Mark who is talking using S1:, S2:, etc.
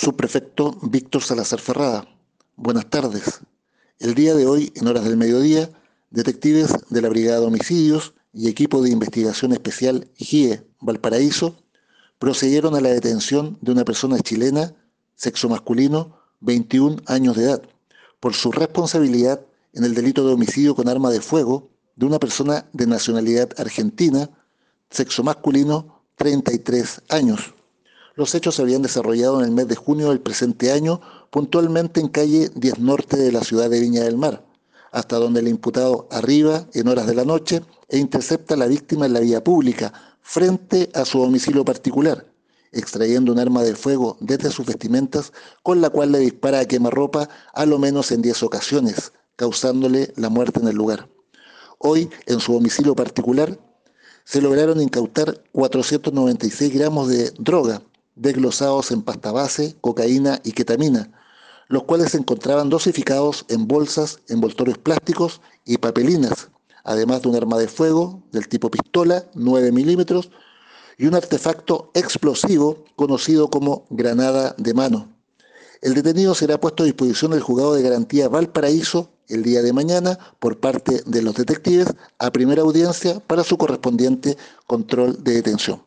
S1: Subprefecto Víctor Salazar Ferrada. Buenas tardes. El día de hoy, en horas del mediodía, detectives de la Brigada de Homicidios y equipo de investigación especial GIE Valparaíso procedieron a la detención de una persona chilena, sexo masculino, 21 años de edad, por su responsabilidad en el delito de homicidio con arma de fuego de una persona de nacionalidad argentina, sexo masculino, 33 años. Los hechos se habían desarrollado en el mes de junio del presente año, puntualmente en calle 10 Norte de la ciudad de Viña del Mar, hasta donde el imputado arriba en horas de la noche e intercepta a la víctima en la vía pública, frente a su domicilio particular, extrayendo un arma de fuego desde sus vestimentas, con la cual le dispara a quemarropa a lo menos en 10 ocasiones, causándole la muerte en el lugar. Hoy, en su domicilio particular, se lograron incautar 496 gramos de droga, desglosados en pasta base, cocaína y ketamina, los cuales se encontraban dosificados en bolsas, envoltorios plásticos y papelinas, además de un arma de fuego del tipo pistola 9 milímetros y un artefacto explosivo conocido como granada de mano. El detenido será puesto a disposición del juzgado de garantía Valparaíso el día de mañana por parte de los detectives a primera audiencia para su correspondiente control de detención.